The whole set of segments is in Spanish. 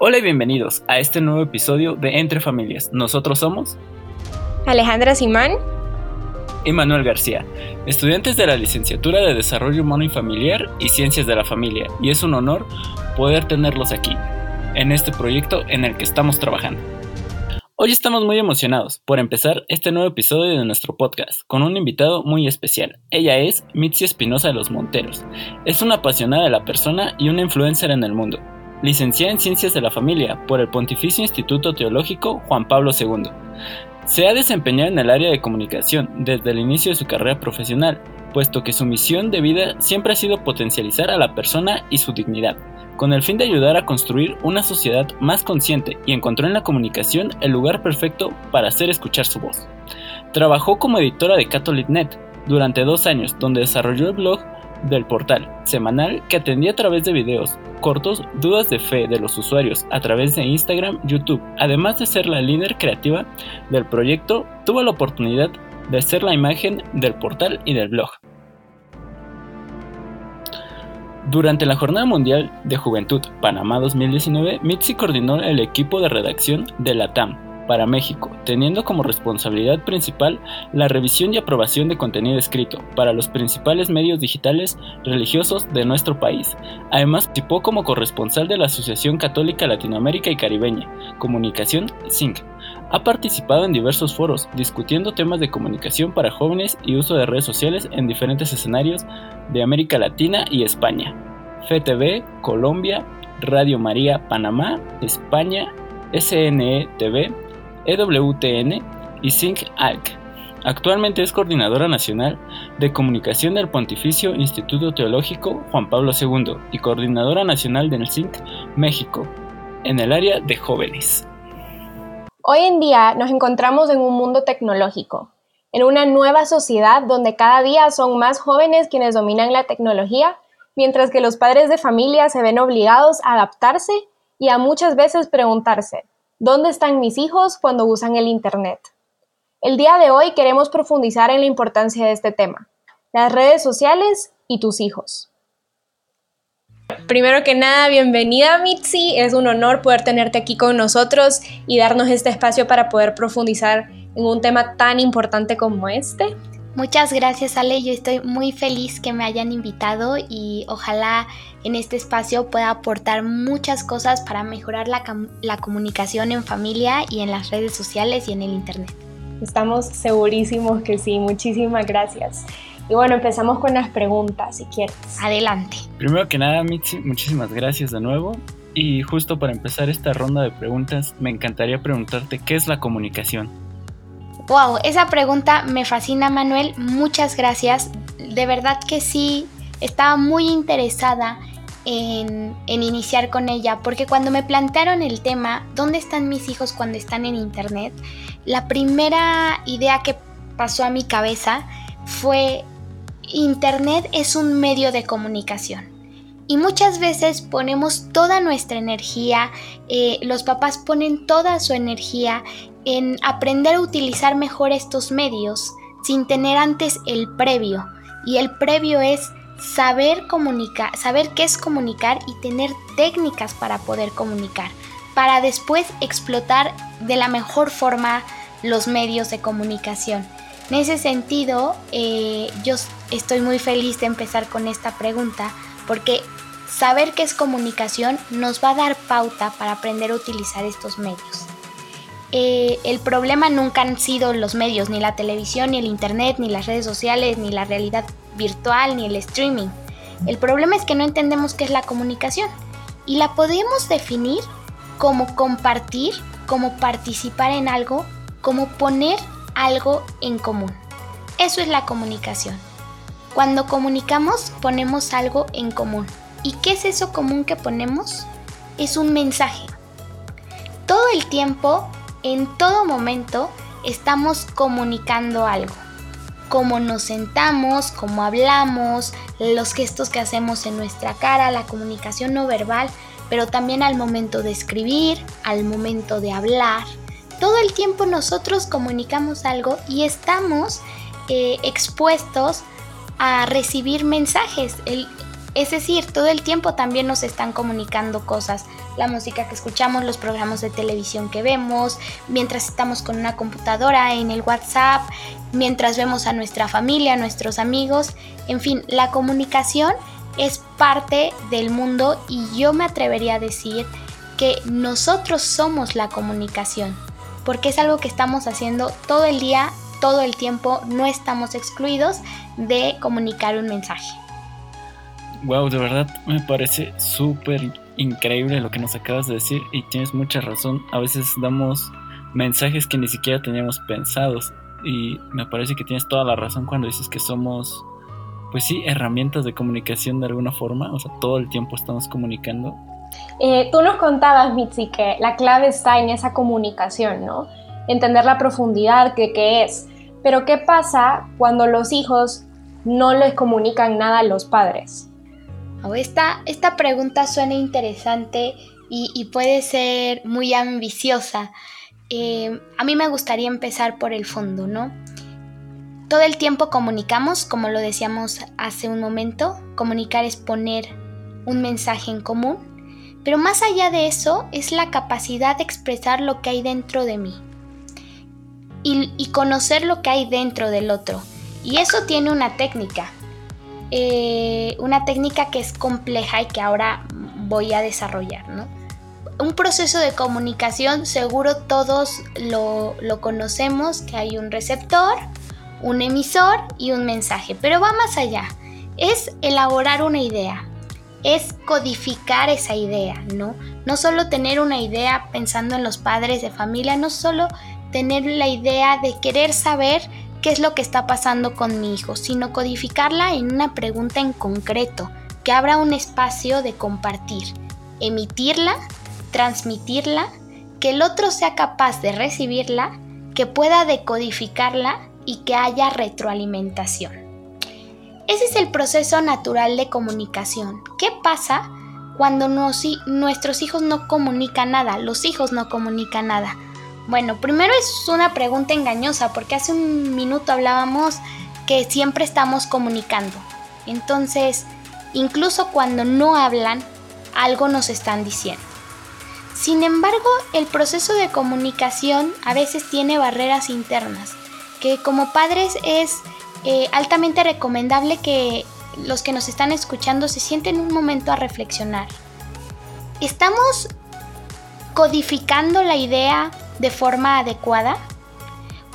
Hola y bienvenidos a este nuevo episodio de Entre Familias. Nosotros somos Alejandra Simán y Manuel García, estudiantes de la licenciatura de Desarrollo Humano y Familiar y Ciencias de la Familia, y es un honor poder tenerlos aquí, en este proyecto en el que estamos trabajando. Hoy estamos muy emocionados por empezar este nuevo episodio de nuestro podcast con un invitado muy especial. Ella es Mitzi Espinosa de los Monteros. Es una apasionada de la persona y una influencer en el mundo licenciada en Ciencias de la Familia por el Pontificio Instituto Teológico Juan Pablo II. Se ha desempeñado en el área de comunicación desde el inicio de su carrera profesional, puesto que su misión de vida siempre ha sido potencializar a la persona y su dignidad, con el fin de ayudar a construir una sociedad más consciente y encontró en la comunicación el lugar perfecto para hacer escuchar su voz. Trabajó como editora de CatholicNet durante dos años, donde desarrolló el blog del portal semanal que atendía a través de videos cortos dudas de fe de los usuarios a través de Instagram, YouTube. Además de ser la líder creativa del proyecto, tuvo la oportunidad de ser la imagen del portal y del blog. Durante la Jornada Mundial de Juventud Panamá 2019, Mitzi coordinó el equipo de redacción de la TAM, para México, teniendo como responsabilidad principal la revisión y aprobación de contenido escrito para los principales medios digitales religiosos de nuestro país. Además, participó como corresponsal de la Asociación Católica Latinoamérica y Caribeña, Comunicación SINC. Ha participado en diversos foros discutiendo temas de comunicación para jóvenes y uso de redes sociales en diferentes escenarios de América Latina y España. FTV, Colombia, Radio María Panamá, España, SNE TV, EWTN y Sync Alc. Actualmente es coordinadora nacional de comunicación del Pontificio Instituto Teológico Juan Pablo II y coordinadora nacional del SINC México en el área de jóvenes. Hoy en día nos encontramos en un mundo tecnológico, en una nueva sociedad donde cada día son más jóvenes quienes dominan la tecnología, mientras que los padres de familia se ven obligados a adaptarse y a muchas veces preguntarse, ¿Dónde están mis hijos cuando usan el Internet? El día de hoy queremos profundizar en la importancia de este tema, las redes sociales y tus hijos. Primero que nada, bienvenida Mitzi, es un honor poder tenerte aquí con nosotros y darnos este espacio para poder profundizar en un tema tan importante como este. Muchas gracias Ale, yo estoy muy feliz que me hayan invitado y ojalá en este espacio pueda aportar muchas cosas para mejorar la, la, comunicación en familia y en las redes sociales y en el Internet. Estamos segurísimos que sí, muchísimas gracias. Y bueno, empezamos con las preguntas, si quieres. Adelante. Primero que nada, Mitzi, muchísimas gracias de nuevo. Y justo para empezar esta ronda de preguntas, me encantaría preguntarte qué es la comunicación. Wow, esa pregunta me fascina Manuel, muchas gracias. De verdad que sí, estaba muy interesada en, iniciar con ella, porque cuando me plantearon el tema, ¿dónde están mis hijos cuando están en Internet? La primera idea que pasó a mi cabeza fue, Internet es un medio de comunicación. Y muchas veces ponemos toda nuestra energía, eh, los papás ponen toda su energía en aprender a utilizar mejor estos medios sin tener antes el previo. Y el previo es saber comunicar, saber qué es comunicar y tener técnicas para poder comunicar, para después explotar de la mejor forma los medios de comunicación. En ese sentido, eh, yo estoy muy feliz de empezar con esta pregunta porque saber qué es comunicación nos va a dar pauta para aprender a utilizar estos medios. Eh, el problema nunca han sido los medios, ni la televisión, ni el internet, ni las redes sociales, ni la realidad virtual, ni el streaming. El problema es que no entendemos qué es la comunicación y la podemos definir como compartir, como participar en algo, como poner algo en común. Eso es la comunicación. Cuando comunicamos ponemos algo en común. ¿Y qué es eso común que ponemos? Es un mensaje. Todo el tiempo en todo momento estamos comunicando algo. Cómo nos sentamos, cómo hablamos, los gestos que hacemos en nuestra cara, la comunicación no verbal, pero también al momento de escribir, al momento de hablar. Todo el tiempo nosotros comunicamos algo y estamos eh, expuestos a recibir mensajes. Es decir, todo el tiempo también nos están comunicando cosas, la música que escuchamos, los programas de televisión que vemos, mientras estamos con una computadora, en el WhatsApp, mientras vemos a nuestra familia, a nuestros amigos, en fin, la comunicación es parte del mundo y yo me atrevería a decir que nosotros somos la comunicación, porque es algo que estamos haciendo todo el día, todo el tiempo, no estamos excluidos de comunicar un mensaje. Wow, de verdad me parece súper increíble lo que nos acabas de decir y tienes mucha razón. A veces damos mensajes que ni siquiera teníamos pensados y me parece que tienes toda la razón cuando dices que somos, pues sí, herramientas de comunicación de alguna forma, o sea, todo el tiempo estamos comunicando. Eh, tú nos contabas, Mitzi, que la clave está en esa comunicación, ¿no? Entender la profundidad de qué es. Pero ¿qué pasa cuando los hijos no les comunican nada a los padres? Esta, esta pregunta suena interesante y, puede ser muy ambiciosa. Eh, a mí me gustaría empezar por el fondo, ¿no? Todo el tiempo comunicamos, como lo decíamos hace un momento, comunicar es poner un mensaje en común, pero más allá de eso es la capacidad de expresar lo que hay dentro de mí y, y conocer lo que hay dentro del otro. Y eso tiene una técnica. Eh, una técnica que es compleja y que ahora voy a desarrollar, Un proceso de comunicación, seguro todos lo, lo conocemos, que hay un receptor, un emisor y un mensaje, pero va más allá. Es elaborar una idea, es codificar esa idea, ¿no? No solo tener una idea pensando en los padres de familia, no solo tener la idea de querer saber qué es lo que está pasando con mi hijo, sino codificarla en una pregunta en concreto, que abra un espacio de compartir, emitirla, transmitirla, que el otro sea capaz de recibirla, que pueda decodificarla y que haya retroalimentación. Ese es el proceso natural de comunicación. ¿Qué pasa cuando nuestros hijos no comunican nada? Los hijos no comunican nada bueno, primero es una pregunta engañosa porque hace un minuto hablábamos que siempre estamos comunicando. Entonces, incluso cuando no hablan, algo nos están diciendo. Sin embargo, el proceso de comunicación a veces tiene barreras internas, que como padres es eh, altamente recomendable que los que nos están escuchando se sienten un momento a reflexionar. ¿Estamos codificando la idea de forma adecuada?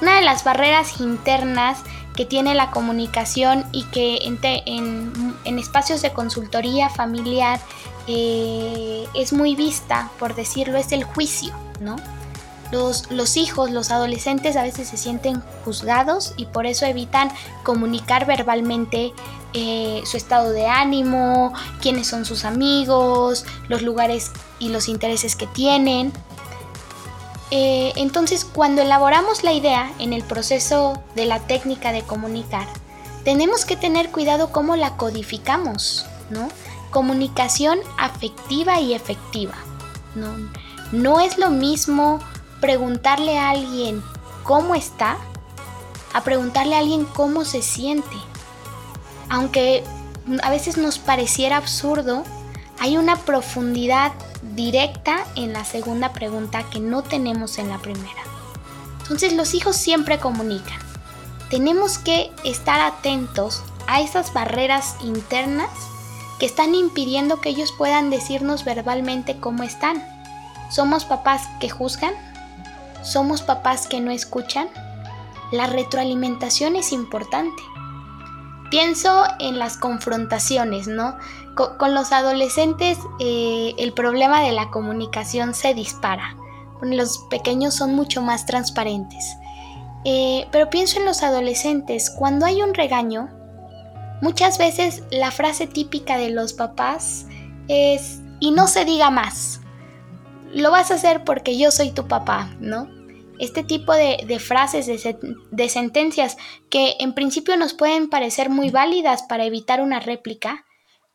Una de las barreras internas que tiene la comunicación y que en, espacios de consultoría familiar eh, es muy vista, por decirlo, es el juicio, ¿no? Los, los, hijos, los adolescentes a veces se sienten juzgados y por eso evitan comunicar verbalmente eh, su estado de ánimo, quiénes son sus amigos, los lugares y los intereses que tienen. Eh, entonces, cuando elaboramos la idea en el proceso de la técnica de comunicar, tenemos que tener cuidado cómo la codificamos, ¿no? Comunicación afectiva y efectiva. ¿no? no es lo mismo preguntarle a alguien cómo está a preguntarle a alguien cómo se siente. Aunque a veces nos pareciera absurdo, hay una profundidad directa en la segunda pregunta que no tenemos en la primera. Entonces los hijos siempre comunican. Tenemos que estar atentos a esas barreras internas que están impidiendo que ellos puedan decirnos verbalmente cómo están. ¿Somos papás que juzgan? ¿Somos papás que no escuchan? La retroalimentación es importante. Pienso en las confrontaciones, ¿no? Con, los adolescentes eh, el problema de la comunicación se dispara. Los pequeños son mucho más transparentes. Eh, pero pienso en los adolescentes, cuando hay un regaño, muchas veces la frase típica de los papás es, y no se diga más, lo vas a hacer porque yo soy tu papá, ¿no? este tipo de, frases, de, sentencias que en principio nos pueden parecer muy válidas para evitar una réplica,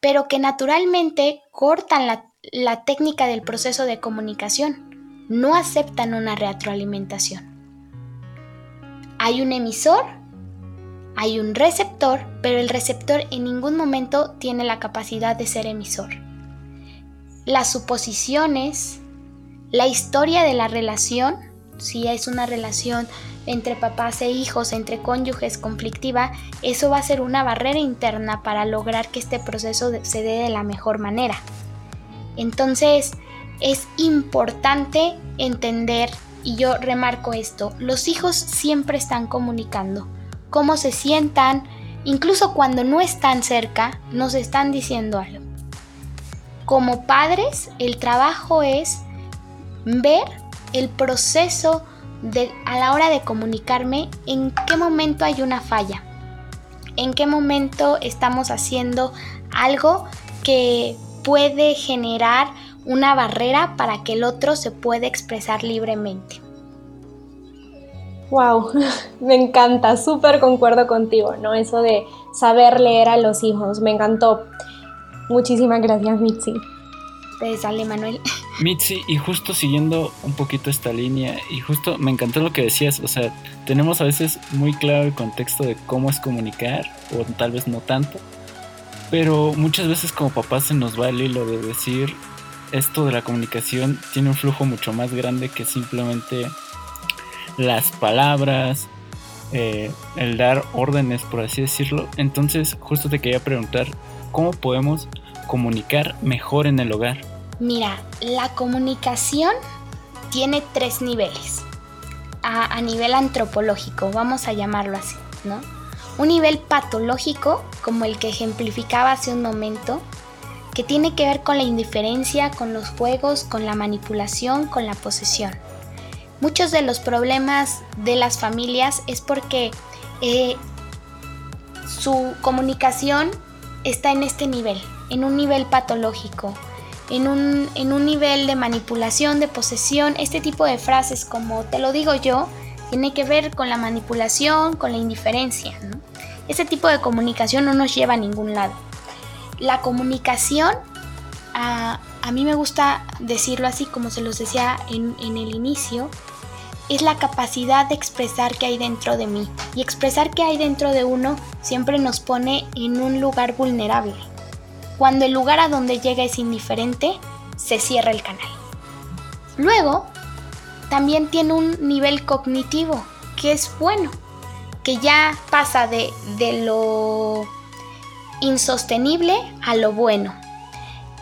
pero que naturalmente cortan la, técnica del proceso de comunicación, no aceptan una retroalimentación. Hay un emisor, Hay un receptor, pero el receptor en ningún momento tiene la capacidad de ser emisor. Las suposiciones, la historia de la relación, si es una relación entre papás e hijos, entre cónyuges conflictiva, eso va a ser una barrera interna para lograr que este proceso se dé de la mejor manera. Entonces, es importante entender, y yo remarco esto, los hijos siempre están comunicando cómo se sientan, incluso cuando no están cerca, nos están diciendo algo. Como padres, el trabajo es ver el proceso a la hora de comunicarme en qué momento hay una falla, en qué momento estamos haciendo algo que puede generar una barrera para que el otro se pueda expresar libremente. Wow, me encanta, súper concuerdo contigo, ¿no? Eso de saber leer a los hijos, me encantó. Muchísimas gracias, Mitzi. Pues sale, Manuel. Mitzi, y justo siguiendo un poquito esta línea, y justo me encantó lo que decías, o sea, tenemos a veces muy claro el contexto de cómo es comunicar, o tal vez no tanto, pero muchas veces como papás se nos va el hilo de decir, esto de la comunicación tiene un flujo mucho más grande que simplemente las palabras, eh, el dar órdenes, por así decirlo. Entonces, justo te quería preguntar, ¿cómo podemos comunicar mejor en el hogar? Mira, la comunicación tiene tres niveles. A, nivel antropológico, vamos a llamarlo así, ¿no? Un nivel patológico, como el que ejemplificaba hace un momento, que tiene que ver con la indiferencia, con los juegos, con la manipulación, con la posesión. Muchos de los problemas de las familias es porque eh, su comunicación está en este nivel, en un nivel patológico, en un, en un nivel de manipulación, de posesión, este tipo de frases como te lo digo yo, tiene que ver con la manipulación, con la indiferencia. ¿no? Este tipo de comunicación no nos lleva a ningún lado. La comunicación, a, mí me gusta decirlo así como se los decía en, en el inicio, es la capacidad de expresar qué hay dentro de mí. Y expresar qué hay dentro de uno siempre nos pone en un lugar vulnerable. Cuando el lugar a donde llega es indiferente, se cierra el canal. Luego, también tiene un nivel cognitivo, que es bueno, que ya pasa de, de lo insostenible a lo bueno,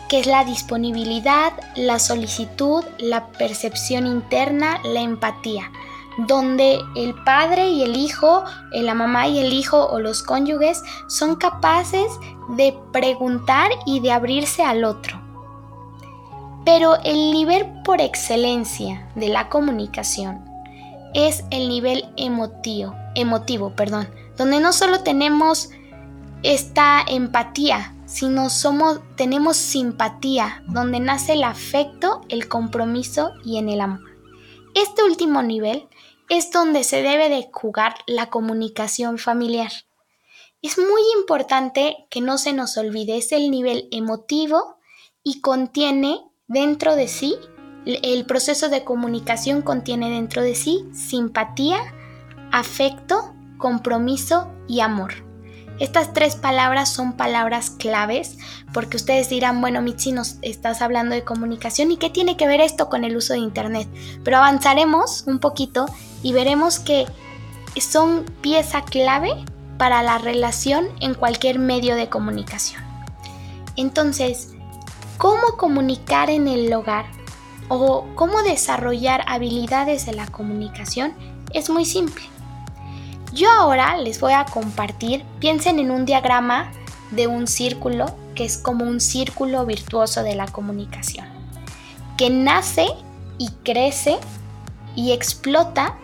que es la disponibilidad, la solicitud, la percepción interna, la empatía donde el padre y el hijo, eh, la mamá y el hijo o los cónyuges son capaces de preguntar y de abrirse al otro. Pero el nivel por excelencia de la comunicación es el nivel emotivo, emotivo, perdón, donde no solo tenemos esta empatía, sino somos tenemos simpatía, donde nace el afecto, el compromiso y en el amor. Este último nivel es donde se debe de jugar la comunicación familiar. Es muy importante que no se nos olvide, es el nivel emotivo y contiene dentro de sí, el proceso de comunicación contiene dentro de sí simpatía, afecto, compromiso y amor. Estas tres palabras son palabras claves porque ustedes dirán, bueno, Mitzi, nos estás hablando de comunicación y qué tiene que ver esto con el uso de Internet. Pero avanzaremos un poquito y veremos que son pieza clave para la relación en cualquier medio de comunicación. Entonces, ¿cómo comunicar en el hogar o cómo desarrollar habilidades de la comunicación? Es muy simple. Yo ahora les voy a compartir, piensen en un diagrama de un círculo que es como un círculo virtuoso de la comunicación, que nace y crece y explota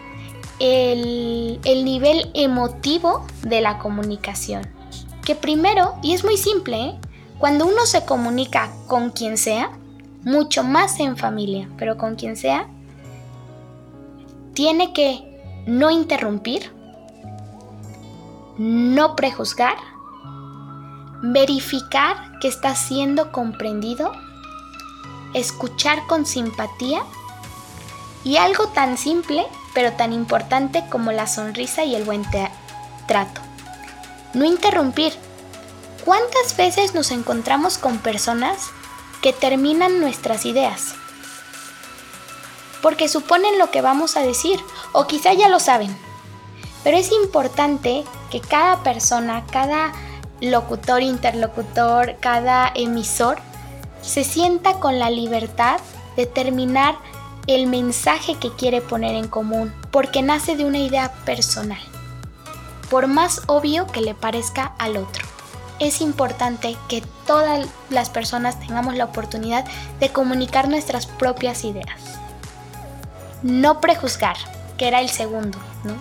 el, nivel emotivo de la comunicación. Que primero, y es muy simple, ¿eh? cuando uno se comunica con quien sea, mucho más en familia, pero con quien sea, tiene que no interrumpir, no prejuzgar, verificar que está siendo comprendido, escuchar con simpatía y algo tan simple pero tan importante como la sonrisa y el buen trato. no interrumpir. ¿Cuántas veces nos encontramos con personas que terminan nuestras ideas? Porque suponen lo que vamos a decir, o quizá ya lo saben. Pero es importante que cada persona, cada locutor, interlocutor, cada emisor, se sienta con la libertad de terminar el mensaje que quiere poner en común, porque nace de una idea personal, por más obvio que le parezca al otro. Es importante que todas las personas tengamos la oportunidad de comunicar nuestras propias ideas. No prejuzgar, que era el segundo, ¿no?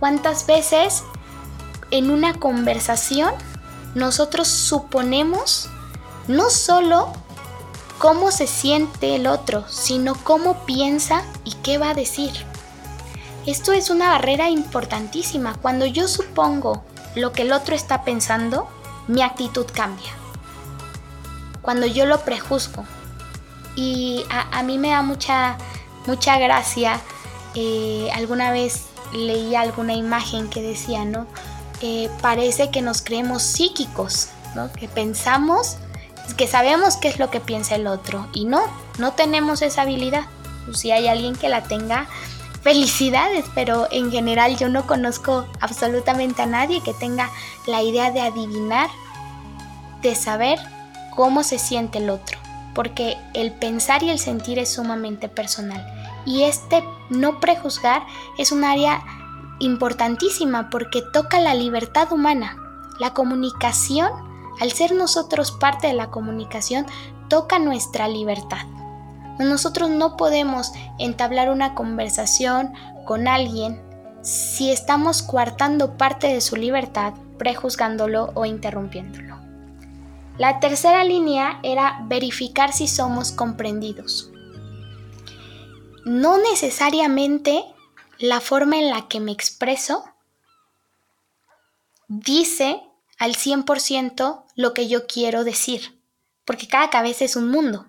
¿Cuántas veces en una conversación nosotros suponemos no solo cómo se siente el otro, sino cómo piensa y qué va a decir. Esto es una barrera importantísima. Cuando yo supongo lo que el otro está pensando, mi actitud cambia. Cuando yo lo prejuzgo. Y a, mí me da mucha, mucha gracia. Eh, alguna vez leí alguna imagen que decía, ¿no? Eh, parece que nos creemos psíquicos, ¿no? Que pensamos que sabemos qué es lo que piensa el otro y no, no tenemos esa habilidad. Si hay alguien que la tenga, felicidades, pero en general yo no conozco absolutamente a nadie que tenga la idea de adivinar, de saber cómo se siente el otro, porque el pensar y el sentir es sumamente personal. Y este no prejuzgar es un área importantísima porque toca la libertad humana, la comunicación al ser nosotros parte de la comunicación, toca nuestra libertad. Nosotros no podemos entablar una conversación con alguien si estamos coartando parte de su libertad, prejuzgándolo o interrumpiéndolo. La tercera línea era verificar si somos comprendidos. No necesariamente la forma en la que me expreso dice al 100% lo que yo quiero decir, porque cada cabeza es un mundo.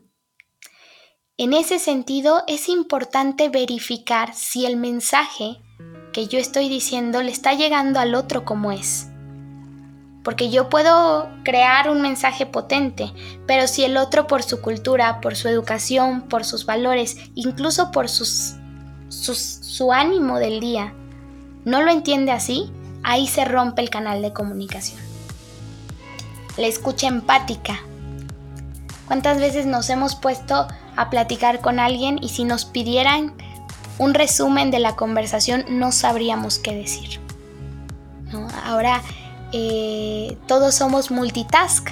En ese sentido, es importante verificar si el mensaje que yo estoy diciendo le está llegando al otro como es. Porque yo puedo crear un mensaje potente, pero si el otro por su cultura, por su educación, por sus valores, incluso por sus, su ánimo del día, no lo entiende así, ahí se rompe el canal de comunicación la escucha empática. ¿Cuántas veces nos hemos puesto a platicar con alguien y si nos pidieran un resumen de la conversación no sabríamos qué decir? Ahora eh, todos somos multitask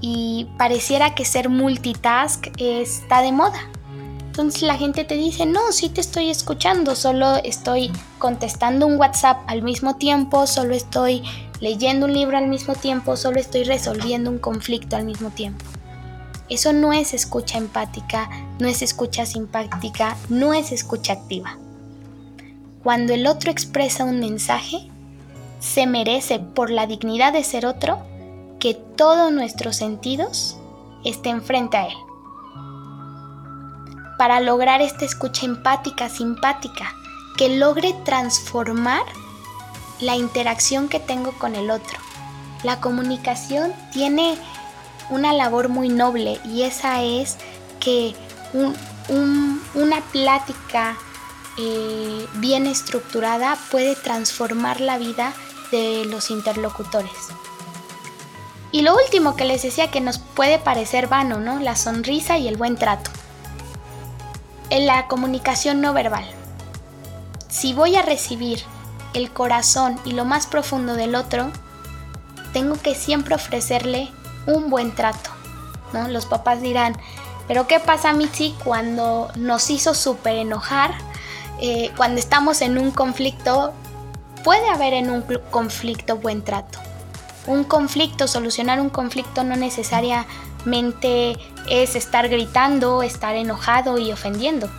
y pareciera que ser multitask está de moda. Entonces la gente te dice, no, sí te estoy escuchando, solo estoy contestando un WhatsApp al mismo tiempo, solo estoy leyendo un libro al mismo tiempo, solo estoy resolviendo un conflicto al mismo tiempo. Eso no es escucha empática, no es escucha simpática, no es escucha activa. Cuando el otro expresa un mensaje, se merece por la dignidad de ser otro que todos nuestros sentidos estén frente a él. Para lograr esta escucha empática, simpática, que logre transformar la interacción que tengo con el otro. La comunicación tiene una labor muy noble y esa es que una plática eh, bien estructurada puede transformar la vida de los interlocutores. Y lo último que les decía que nos puede parecer vano, ¿no? La sonrisa y el buen trato. En la comunicación no verbal. Si voy a recibir el corazón y lo más profundo del otro, tengo que siempre ofrecerle un buen trato. ¿no? Los papás dirán, pero ¿qué pasa, Mitzi, cuando nos hizo súper enojar? Eh, cuando estamos en un conflicto, puede haber en un conflicto buen trato. Un conflicto, solucionar un conflicto no necesariamente es estar gritando, estar enojado y ofendiendo.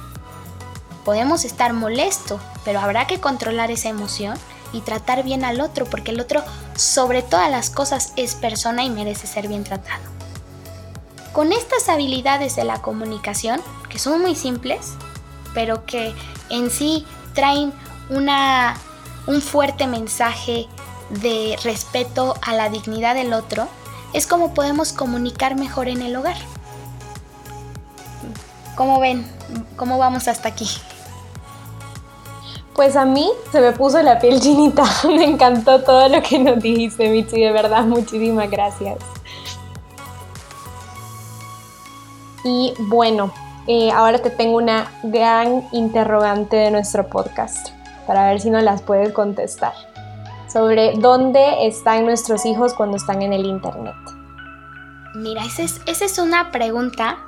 Podemos estar molesto, pero habrá que controlar esa emoción y tratar bien al otro, porque el otro sobre todas las cosas es persona y merece ser bien tratado. Con estas habilidades de la comunicación, que son muy simples, pero que en sí traen una, un fuerte mensaje, de respeto a la dignidad del otro, es como podemos comunicar mejor en el hogar. ¿Cómo ven? ¿Cómo vamos hasta aquí? Pues a mí se me puso la piel chinita. Me encantó todo lo que nos dijiste, Mitzi. De verdad, muchísimas gracias. Y bueno, eh, ahora te tengo una gran interrogante de nuestro podcast para ver si nos las puedes contestar sobre dónde están nuestros hijos cuando están en el Internet. Mira, esa es, esa es una pregunta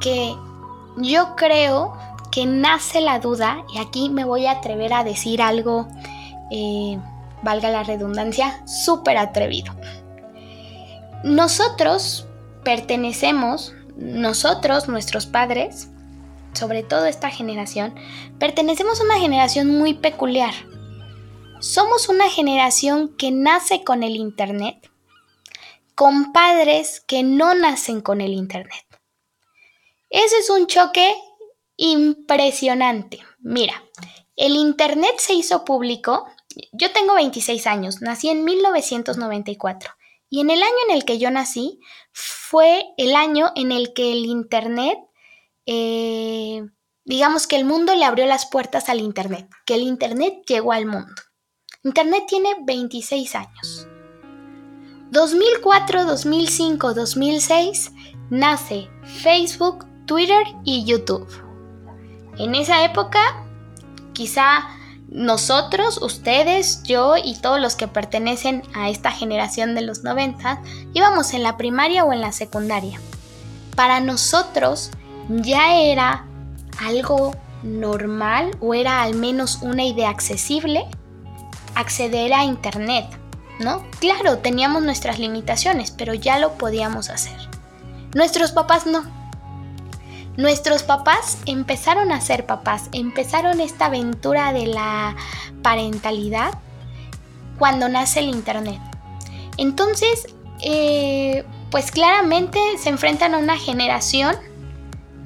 que yo creo que nace la duda, y aquí me voy a atrever a decir algo, eh, valga la redundancia, súper atrevido. Nosotros pertenecemos, nosotros, nuestros padres, sobre todo esta generación, pertenecemos a una generación muy peculiar. Somos una generación que nace con el Internet, con padres que no nacen con el Internet. Ese es un choque impresionante. Mira, el Internet se hizo público. Yo tengo 26 años, nací en 1994. Y en el año en el que yo nací fue el año en el que el Internet, eh, digamos que el mundo le abrió las puertas al Internet, que el Internet llegó al mundo. Internet tiene 26 años. 2004, 2005, 2006 nace Facebook, Twitter y YouTube. En esa época, quizá nosotros, ustedes, yo y todos los que pertenecen a esta generación de los 90 íbamos en la primaria o en la secundaria. Para nosotros ya era algo normal o era al menos una idea accesible acceder a Internet, ¿no? Claro, teníamos nuestras limitaciones, pero ya lo podíamos hacer. Nuestros papás no. Nuestros papás empezaron a ser papás, empezaron esta aventura de la parentalidad cuando nace el Internet. Entonces, eh, pues claramente se enfrentan a una generación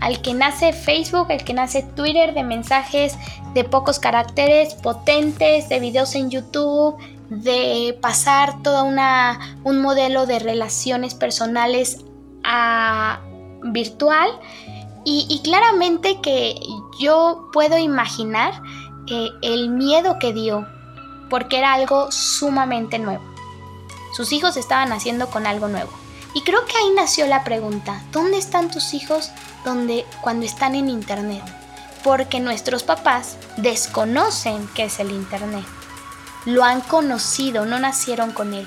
al que nace Facebook, al que nace Twitter de mensajes de pocos caracteres, potentes, de videos en YouTube, de pasar todo una, un modelo de relaciones personales a virtual y, claramente que yo puedo imaginar eh, el miedo que dio, porque era algo sumamente nuevo. Sus hijos estaban naciendo con algo nuevo. Y creo que ahí nació la pregunta, ¿dónde están tus hijos donde, cuando están en Internet? Porque nuestros papás desconocen qué es el Internet. Lo han conocido, no nacieron con él.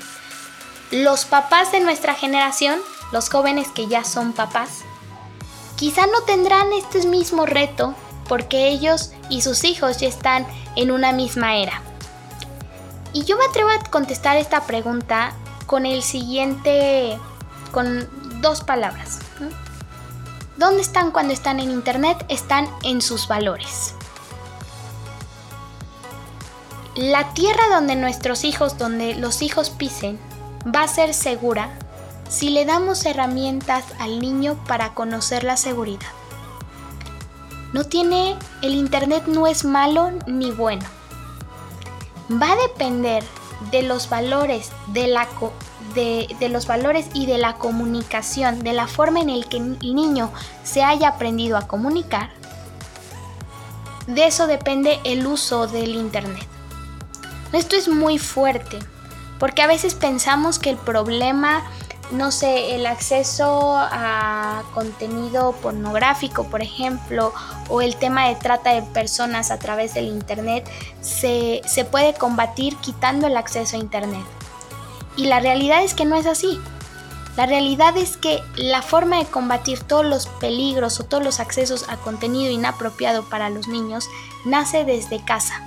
Los papás de nuestra generación, los jóvenes que ya son papás, quizá no tendrán este mismo reto porque ellos y sus hijos ya están en una misma era. Y yo me atrevo a contestar esta pregunta con el siguiente, con dos palabras. ¿Dónde están cuando están en Internet? Están en sus valores. La tierra donde nuestros hijos, donde los hijos pisen, va a ser segura si le damos herramientas al niño para conocer la seguridad. No tiene, el Internet no es malo ni bueno. Va a depender de los valores de, la, de, de los valores y de la comunicación, de la forma en el que el niño se haya aprendido a comunicar. De eso depende el uso del Internet. Esto es muy fuerte, porque a veces pensamos que el problema no sé, el acceso a contenido pornográfico, por ejemplo, o el tema de trata de personas a través del Internet, se, se, puede combatir quitando el acceso a Internet. Y la realidad es que no es así. La realidad es que la forma de combatir todos los peligros o todos los accesos a contenido inapropiado para los niños nace desde casa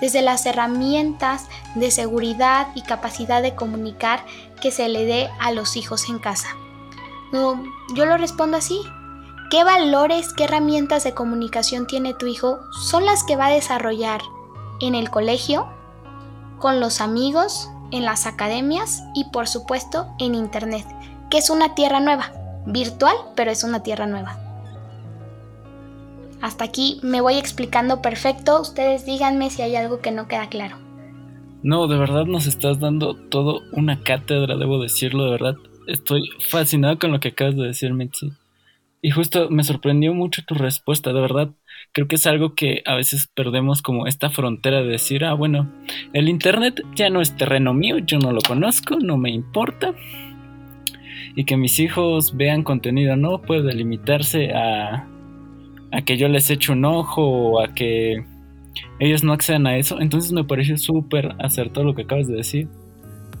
desde las herramientas de seguridad y capacidad de comunicar que se le dé a los hijos en casa. yo lo respondo así. ¿Qué valores, qué herramientas de comunicación tiene tu hijo? Son las que va a desarrollar en el colegio, con los amigos, en las academias y por supuesto en Internet, que es una tierra nueva, virtual, pero es una tierra nueva. Hasta aquí me voy explicando perfecto, ustedes díganme si hay algo que no queda claro. No, de verdad nos estás dando todo una cátedra, debo decirlo, de verdad. Estoy fascinado con lo que acabas de decir, Mitzi. Y justo me sorprendió mucho tu respuesta, de verdad. Creo que es algo que a veces perdemos como esta frontera de decir, ah, bueno, el Internet ya no es terreno mío, yo no lo conozco, no me importa. Y que mis hijos vean contenido no puede limitarse a, a que yo les eche un ojo o a que ellos no accedan a eso. Entonces me pareció súper acertado lo que acabas de decir.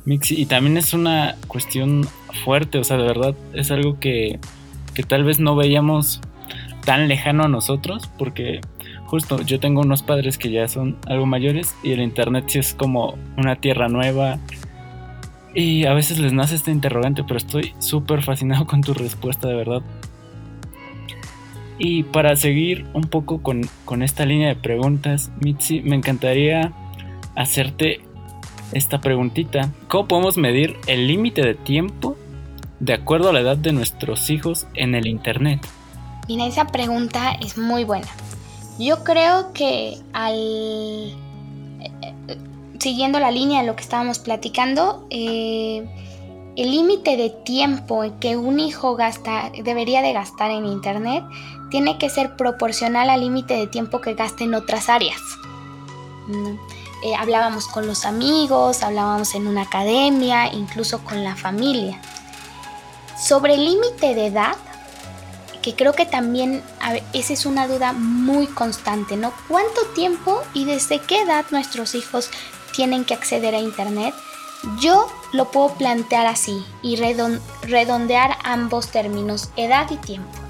Mixi. Y también es una cuestión fuerte, o sea, de verdad es algo que que tal vez no veíamos tan lejano a nosotros, porque justo yo tengo unos padres que ya son algo mayores y el Internet sí es como una tierra nueva. Y a veces les nace este interrogante, pero estoy súper fascinado con tu respuesta, de verdad. Y para seguir un poco con, con esta línea de preguntas, Mitzi, me encantaría hacerte esta preguntita. ¿Cómo podemos medir el límite de tiempo de acuerdo a la edad de nuestros hijos en el Internet? Mira, esa pregunta es muy buena. Yo creo que al... Siguiendo la línea de lo que estábamos platicando, eh, el límite de tiempo que un hijo gasta, debería de gastar en Internet tiene que ser proporcional al límite de tiempo que gaste en otras áreas. Eh, hablábamos con los amigos, hablábamos en una academia, incluso con la familia. Sobre el límite de edad, que creo que también esa es una duda muy constante, ¿no? ¿Cuánto tiempo y desde qué edad nuestros hijos tienen que acceder a Internet? Yo lo puedo plantear así y redondear ambos términos, edad y tiempo.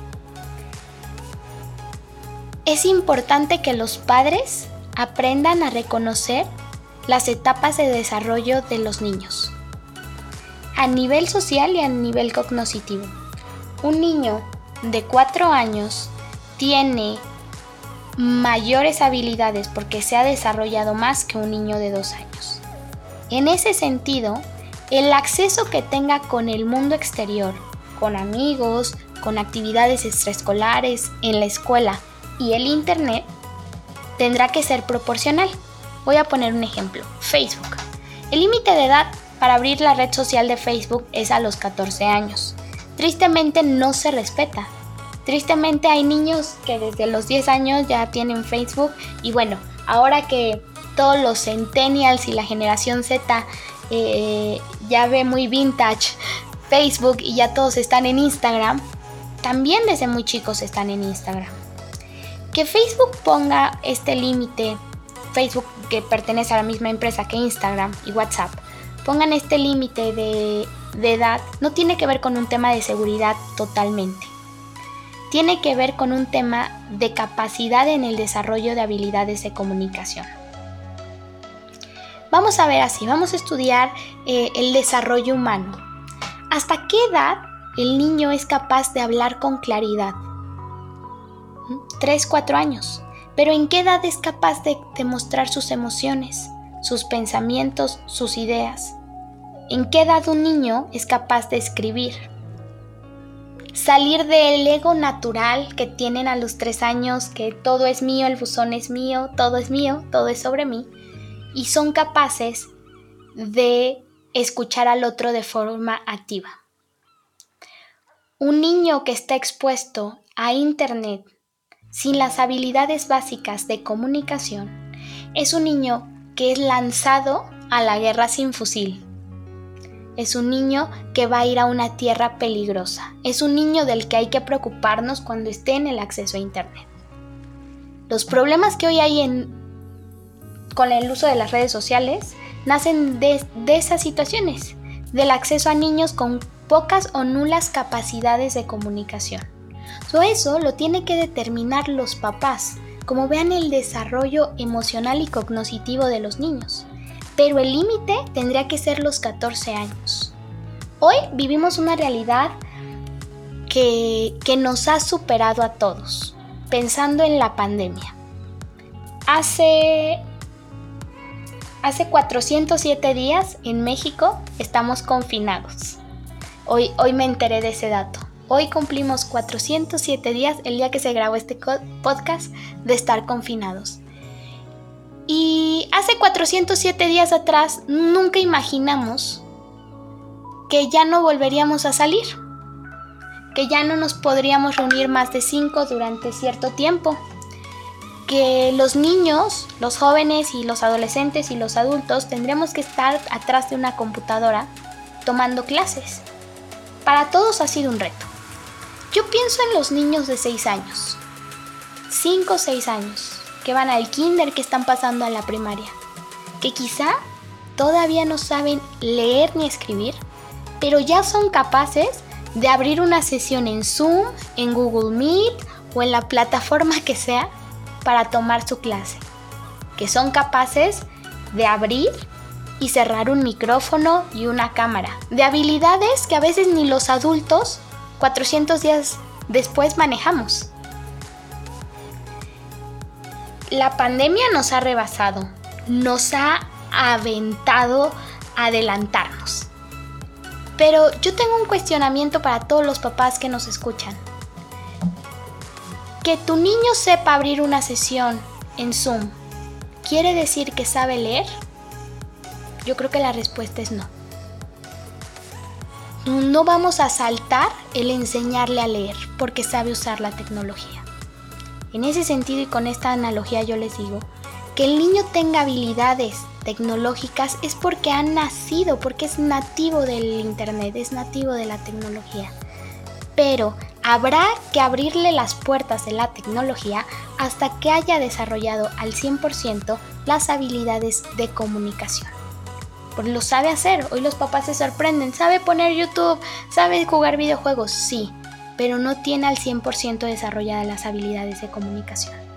Es importante que los padres aprendan a reconocer las etapas de desarrollo de los niños a nivel social y a nivel cognitivo. Un niño de 4 años tiene mayores habilidades porque se ha desarrollado más que un niño de 2 años. En ese sentido, el acceso que tenga con el mundo exterior, con amigos, con actividades extraescolares, en la escuela y el Internet, tendrá que ser proporcional. Voy a poner un ejemplo, Facebook. El límite de edad para abrir la red social de Facebook es a los 14 años. Tristemente no se respeta. Tristemente hay niños que desde los 10 años ya tienen Facebook y bueno, ahora que todos los centennials y la generación Z eh, ya ve muy vintage Facebook y ya todos están en Instagram, también desde muy chicos están en Instagram. Que Facebook ponga este límite, Facebook que pertenece a la misma empresa que Instagram y WhatsApp, pongan este límite de, edad no tiene que ver con un tema de seguridad totalmente. Tiene que ver con un tema de capacidad en el desarrollo de habilidades de comunicación. Vamos a ver así, vamos a estudiar eh, el desarrollo humano. ¿Hasta qué edad el niño es capaz de hablar con claridad? 3, ¿Mm? 4 años. Pero ¿en qué edad es capaz de demostrar sus emociones? sus pensamientos, sus ideas. ¿En qué edad un niño es capaz de escribir? Salir del ego natural que tienen a los tres años, que todo es mío, el buzón es mío, todo es mío, todo es sobre mí, y son capaces de escuchar al otro de forma activa. Un niño que está expuesto a Internet sin las habilidades básicas de comunicación es un niño que es lanzado a la guerra sin fusil. Es un niño que va a ir a una tierra peligrosa. Es un niño del que hay que preocuparnos cuando esté en el acceso a Internet. Los problemas que hoy hay con el uso de las redes sociales nacen de, esas situaciones, del acceso a niños con pocas o nulas capacidades de comunicación. Eso lo tiene que determinar los papás, como vean el desarrollo emocional y cognitivo de los niños. Pero el límite tendría que ser los 14 años. Hoy vivimos una realidad que, que nos ha superado a todos, pensando en la pandemia. Hace Hace 407 días en México estamos confinados. Hoy, hoy me enteré de ese dato. Hoy cumplimos 407 días, el día que se grabó este podcast, de estar confinados. Y hace 407 días atrás nunca imaginamos que ya no volveríamos a salir, que ya no nos podríamos reunir más de cinco durante cierto tiempo, que los niños, los jóvenes y los adolescentes y los adultos tendremos que estar atrás de una computadora tomando clases. Para todos ha sido un reto. Yo pienso en los niños de 6 años, 5 o 6 años, que van al kinder, que están pasando a la primaria, que quizá todavía no saben leer ni escribir, pero ya son capaces de abrir una sesión en Zoom, en Google Meet o en la plataforma que sea para tomar su clase. Que son capaces de abrir y cerrar un micrófono y una cámara. De habilidades que a veces ni los adultos 400 días después manejamos. La pandemia nos ha rebasado, nos ha aventado a adelantarnos. Pero yo tengo un cuestionamiento para todos los papás que nos escuchan. Que tu niño sepa abrir una sesión en Zoom, ¿quiere decir que sabe leer? Yo creo que la respuesta es no. No vamos a saltar el enseñarle a leer porque sabe usar la tecnología. En ese sentido y con esta analogía yo les digo que el niño tenga habilidades tecnológicas es porque ha nacido, porque es nativo del Internet, es nativo de la tecnología. Pero habrá que abrirle las puertas de la tecnología hasta que haya desarrollado al 100% las habilidades de comunicación. Porque lo sabe hacer, hoy los papás se sorprenden, sabe poner YouTube, sabe jugar videojuegos, sí, pero no tiene al 100% desarrolladas las habilidades de comunicación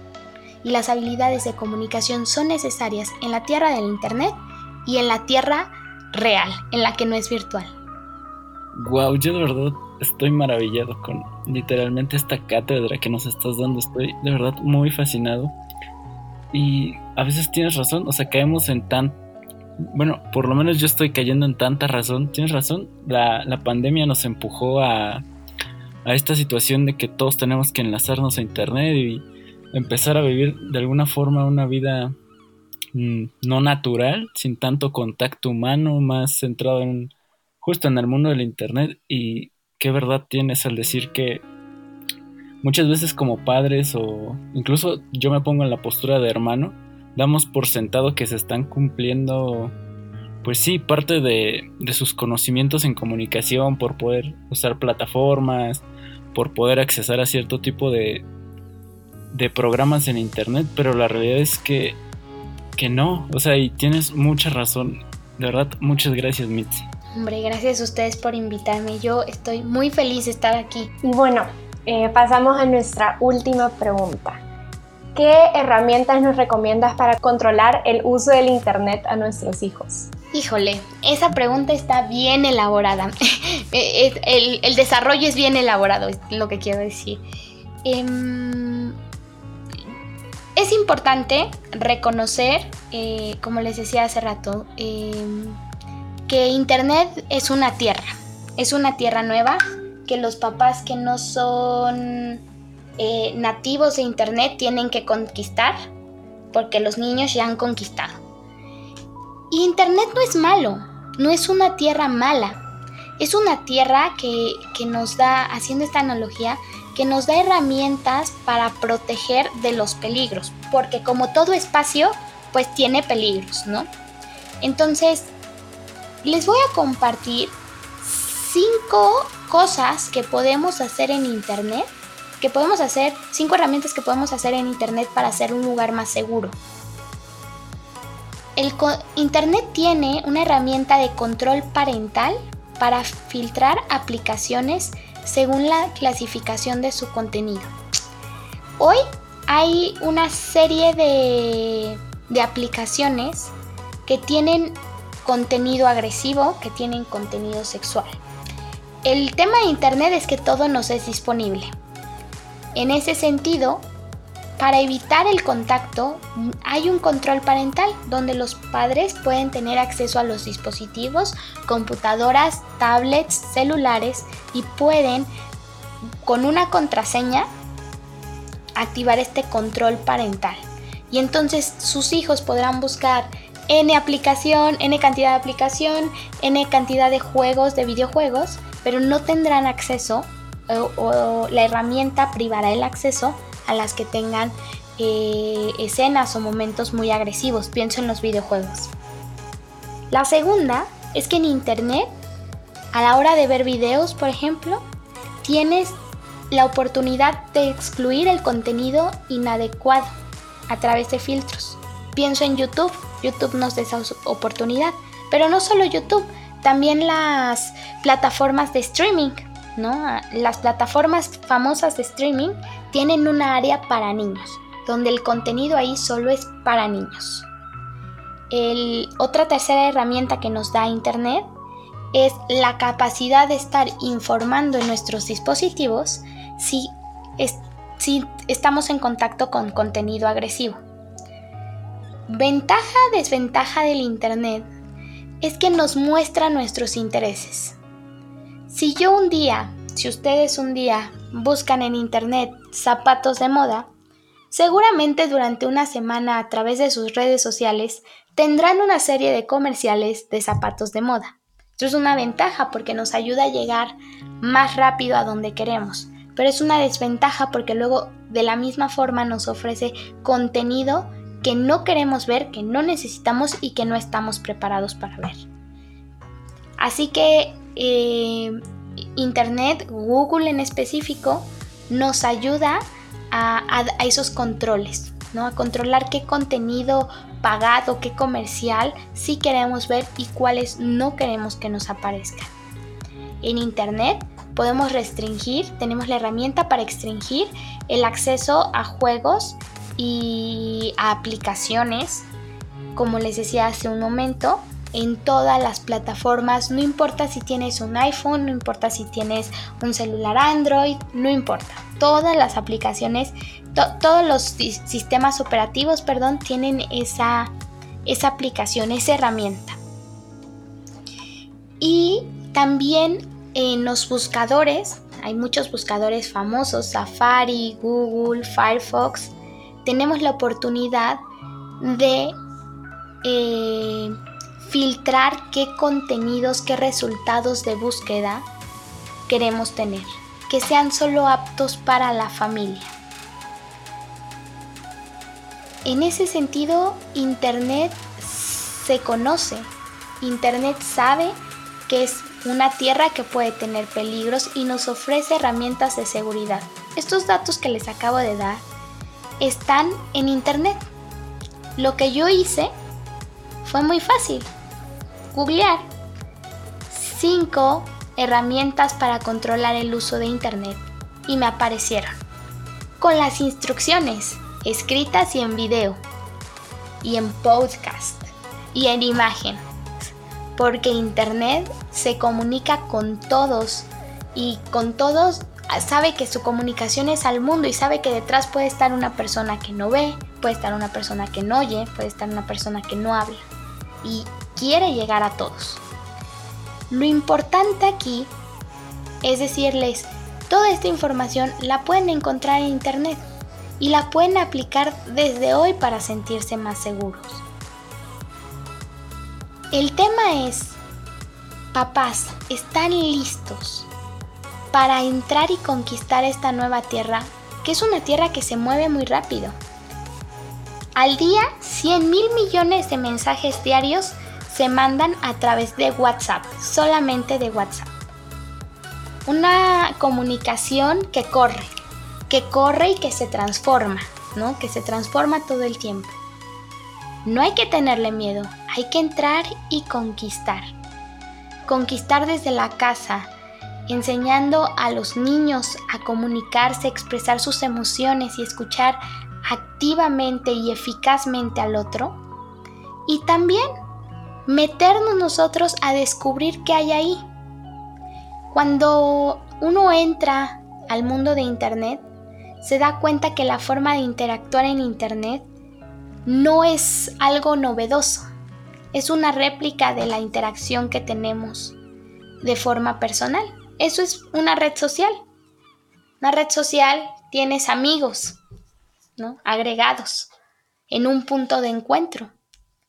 y las habilidades de comunicación son necesarias en la tierra del Internet y en la tierra real, en la que no es virtual. Wow, yo de verdad estoy maravillado con literalmente esta cátedra que nos estás dando. Estoy de verdad muy fascinado. Y a veces tienes razón, o sea, caemos en tan... Bueno, por lo menos yo estoy cayendo en tanta razón. Tienes razón, la, la pandemia nos empujó a, a esta situación de que todos tenemos que enlazarnos a Internet y empezar a vivir de alguna forma una vida mm, no natural, sin tanto contacto humano, más centrado en justo en el mundo del internet y qué verdad tienes al decir que muchas veces como padres o incluso yo me pongo en la postura de hermano, damos por sentado que se están cumpliendo pues sí, parte de, de sus conocimientos en comunicación por poder usar plataformas, por poder accesar a cierto tipo de, de programas en internet, pero la realidad es que, que no, o sea, y tienes mucha razón. De verdad, muchas gracias, Mitzi. Hombre, gracias a ustedes por invitarme. Yo estoy muy feliz de estar aquí. Y bueno, eh, pasamos a nuestra última pregunta. ¿Qué herramientas nos recomiendas para controlar el uso del Internet a nuestros hijos? Híjole, esa pregunta está bien elaborada. Eh, el, desarrollo es bien elaborado, es lo que quiero decir. Eh, es importante reconocer, eh, como les decía hace rato, em, que Internet es una tierra, es una tierra nueva, que los papás que no son eh, nativos de Internet tienen que conquistar, porque los niños ya han conquistado. Y Internet no es malo, no es una tierra mala, es una tierra que, que nos da, haciendo esta analogía, que nos da herramientas para proteger de los peligros, porque como todo espacio, pues tiene peligros, ¿no? Entonces, les voy a compartir cinco cosas que podemos hacer en Internet, que podemos hacer, cinco herramientas que podemos hacer en Internet para hacer un lugar más seguro. El Internet tiene una herramienta de control parental para filtrar aplicaciones según la clasificación de su contenido. Hoy hay una serie de, aplicaciones que tienen contenido agresivo, que tienen contenido sexual. El tema de Internet es que todo nos es disponible. En ese sentido, para evitar el contacto, hay un control parental donde los padres pueden tener acceso a los dispositivos, computadoras, tablets, celulares y pueden, con una contraseña, activar este control parental. Y entonces sus hijos podrán buscar N aplicación, N cantidad de aplicación, N cantidad de juegos, de videojuegos, pero no tendrán acceso o, la herramienta privará el acceso a las que tengan eh, escenas o momentos muy agresivos. Pienso en los videojuegos. La segunda es que en Internet, a la hora de ver videos, por ejemplo, tienes la oportunidad de excluir el contenido inadecuado a través de filtros. Pienso en YouTube. YouTube nos da esa oportunidad. Pero no solo YouTube, también las plataformas de streaming. ¿No? Las plataformas famosas de streaming tienen una área para niños, donde el contenido ahí solo es para niños. otra tercera herramienta que nos da Internet es la capacidad de estar informando en nuestros dispositivos si, si estamos en contacto con contenido agresivo. Ventaja, desventaja del Internet es que nos muestra nuestros intereses. Si yo un día, si ustedes un día buscan en Internet zapatos de moda, seguramente durante una semana a través de sus redes sociales tendrán una serie de comerciales de zapatos de moda. Esto es una ventaja porque nos ayuda a llegar más rápido a donde queremos, pero es una desventaja porque luego de la misma forma nos ofrece contenido que no queremos ver, que no necesitamos y que no estamos preparados para ver. Así que eh, Internet, Google en específico, nos ayuda a, esos controles, ¿no? A controlar qué contenido pagado, qué comercial sí queremos ver y cuáles no queremos que nos aparezcan. En Internet podemos restringir, tenemos la herramienta para restringir el acceso a juegos y a aplicaciones, como les decía hace un momento, en todas las plataformas, no importa si tienes un iPhone, no importa si tienes un celular Android, no importa. Todas las aplicaciones, todos los sistemas operativos, perdón, tienen esa, esa aplicación, esa herramienta. Y también en los buscadores, hay muchos buscadores famosos, Safari, Google, Firefox, tenemos la oportunidad de eh, filtrar qué contenidos, qué resultados de búsqueda queremos tener, que sean solo aptos para la familia. En ese sentido, Internet se conoce, Internet sabe que es una tierra que puede tener peligros y nos ofrece herramientas de seguridad. Estos datos que les acabo de dar están en Internet. Lo que yo hice fue muy fácil googlear 5 herramientas para controlar el uso de Internet y me aparecieron con las instrucciones escritas y en video y en podcast y en imagen porque Internet se comunica con todos y con todos sabe que su comunicación es al mundo y sabe que detrás puede estar una persona que no ve, puede estar una persona que no oye, puede estar una persona que no habla. Y quiere llegar a todos. Lo importante aquí es decirles, toda esta información la pueden encontrar en Internet y la pueden aplicar desde hoy para sentirse más seguros. El tema es, papás, ¿están listos para entrar y conquistar esta nueva tierra? Que es una tierra que se mueve muy rápido. Al día, 100 mil millones de mensajes diarios se mandan a través de WhatsApp, solamente de WhatsApp. Una comunicación que corre, que corre y que se transforma, ¿no? Que se transforma todo el tiempo. No hay que tenerle miedo, hay que entrar y conquistar. Conquistar desde la casa, enseñando a los niños a comunicarse, expresar sus emociones y escuchar activamente y eficazmente al otro. Y también meternos nosotros a descubrir qué hay ahí. Cuando uno entra al mundo de Internet, se da cuenta que la forma de interactuar en Internet no es algo novedoso, es una réplica de la interacción que tenemos de forma personal. Eso es una red social. Una red social tienes amigos, ¿no? Agregados. en un punto de encuentro.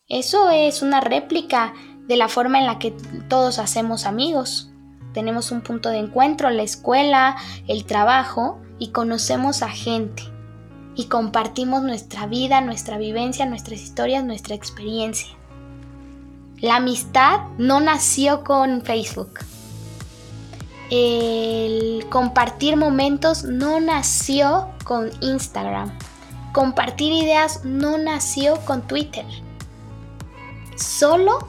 Eso es una réplica de la forma en la que todos hacemos amigos. Tenemos un punto de encuentro, la escuela, el trabajo y conocemos a gente y compartimos nuestra vida, nuestra vivencia, nuestras historias, nuestra experiencia. La amistad no nació con Facebook. El compartir momentos no nació con Instagram. Compartir ideas no nació con Twitter. Solo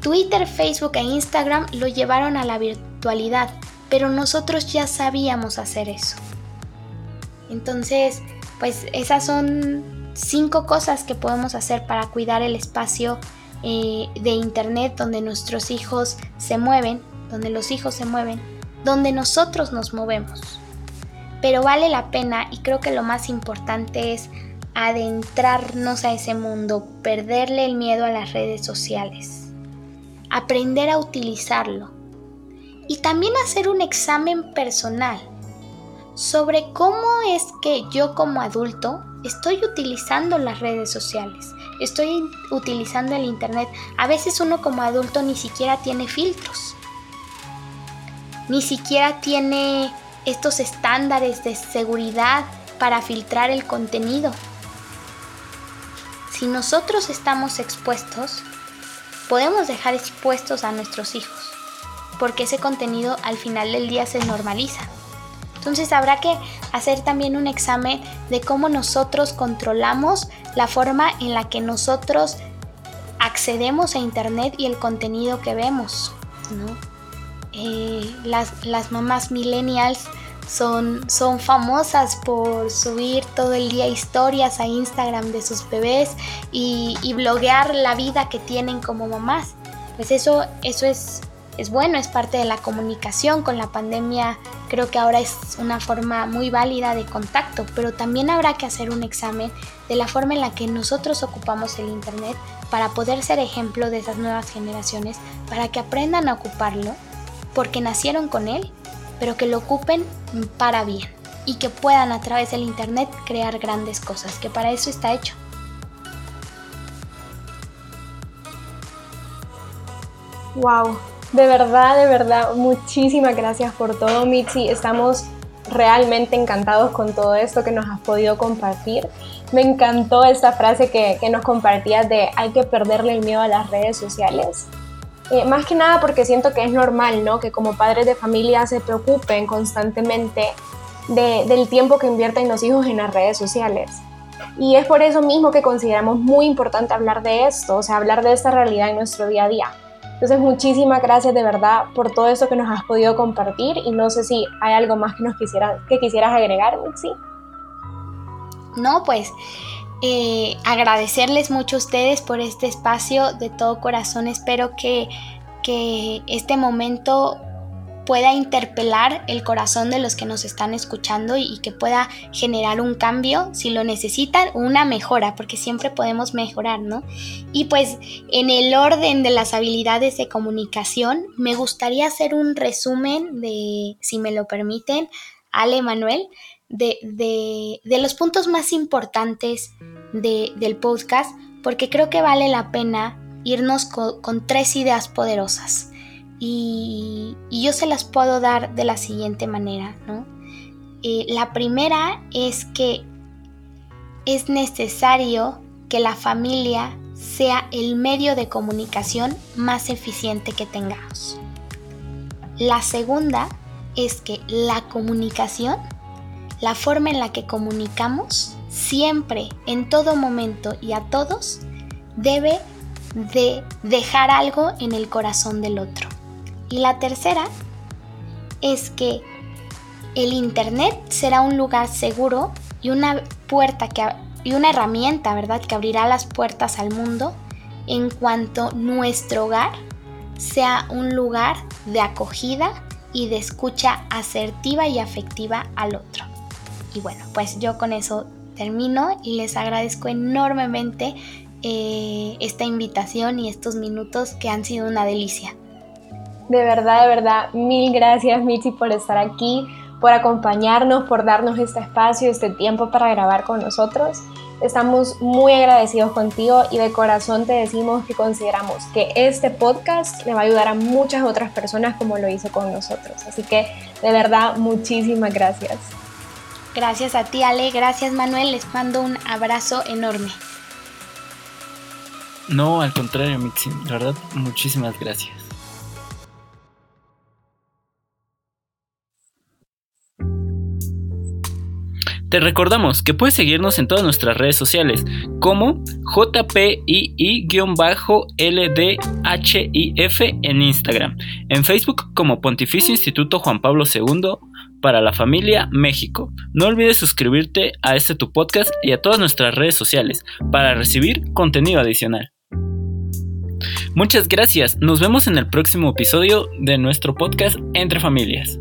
Twitter, Facebook e Instagram lo llevaron a la virtualidad, pero nosotros ya sabíamos hacer eso. Entonces, pues esas son cinco cosas que podemos hacer para cuidar el espacio eh, de Internet donde nuestros hijos se mueven, donde los hijos se mueven, donde nosotros nos movemos. Pero vale la pena y creo que lo más importante es adentrarnos a ese mundo, perderle el miedo a las redes sociales, aprender a utilizarlo y también hacer un examen personal sobre cómo es que yo como adulto estoy utilizando las redes sociales, estoy utilizando el Internet. A veces uno como adulto ni siquiera tiene filtros, ni siquiera tiene estos estándares de seguridad para filtrar el contenido. Si nosotros estamos expuestos, podemos dejar expuestos a nuestros hijos, porque ese contenido al final del día se normaliza. Entonces habrá que hacer también un examen de cómo nosotros controlamos la forma en la que nosotros accedemos a Internet y el contenido que vemos. Eh, las, las mamás millennials son, son famosas por subir todo el día historias a Instagram de sus bebés y, bloguear la vida que tienen como mamás. Pues eso, eso es, es bueno, es parte de la comunicación. Con la pandemia creo que ahora es una forma muy válida de contacto, pero también habrá que hacer un examen de la forma en la que nosotros ocupamos el Internet para poder ser ejemplo de esas nuevas generaciones, para que aprendan a ocuparlo, porque nacieron con él pero que lo ocupen para bien y que puedan a través del Internet crear grandes cosas, que para eso está hecho. Wow, de verdad, de verdad, muchísimas gracias por todo, Mitzi. Estamos realmente encantados con todo esto que nos has podido compartir. Me encantó esta frase que, que nos compartías de hay que perderle el miedo a las redes sociales. Eh, más que nada porque siento que es normal, ¿no? Que como padres de familia se preocupen constantemente del tiempo que invierten los hijos en las redes sociales. Y es por eso mismo que consideramos muy importante hablar de esto, o sea, hablar de esta realidad en nuestro día a día. Entonces, muchísimas gracias de verdad por todo esto que nos has podido compartir y no sé si hay algo más que nos quisiera, que quisieras agregar, ¿sí? No, pues eh, agradecerles mucho a ustedes por este espacio de todo corazón. Espero que, que este momento pueda interpelar el corazón de los que nos están escuchando y, que pueda generar un cambio si lo necesitan, una mejora, porque siempre podemos mejorar, ¿no? Y pues en el orden de las habilidades de comunicación, me gustaría hacer un resumen de, si me lo permiten, Ale Manuel, de, los puntos más importantes del podcast, porque creo que vale la pena irnos con, tres ideas poderosas. Y, yo se las puedo dar de la siguiente manera, ¿no? Eh, la primera es que es necesario que la familia sea el medio de comunicación más eficiente que tengamos. La segunda es que la comunicación la forma en la que comunicamos siempre, en todo momento y a todos, debe de dejar algo en el corazón del otro. Y la tercera es que el Internet será un lugar seguro y una puerta que, y una herramienta, ¿verdad?, que abrirá las puertas al mundo en cuanto nuestro hogar sea un lugar de acogida y de escucha asertiva y afectiva al otro. Y bueno, pues yo con eso termino y les agradezco enormemente eh, esta invitación y estos minutos que han sido una delicia. De verdad, de verdad, mil gracias Michi por estar aquí, por acompañarnos, por darnos este espacio, este tiempo para grabar con nosotros. Estamos muy agradecidos contigo y de corazón te decimos que consideramos que este podcast le va a ayudar a muchas otras personas como lo hizo con nosotros. Así que de verdad, muchísimas gracias. Gracias a ti, Ale. Gracias, Manuel. Les mando un abrazo enorme. No, al contrario, Mixi. La verdad, muchísimas gracias. Te recordamos que puedes seguirnos en todas nuestras redes sociales como JPII-LDHIF en Instagram, en Facebook como Pontificio Instituto Juan Pablo II para la familia México. No olvides suscribirte a este tu podcast y a todas nuestras redes sociales para recibir contenido adicional. Muchas gracias, nos vemos en el próximo episodio de nuestro podcast Entre Familias.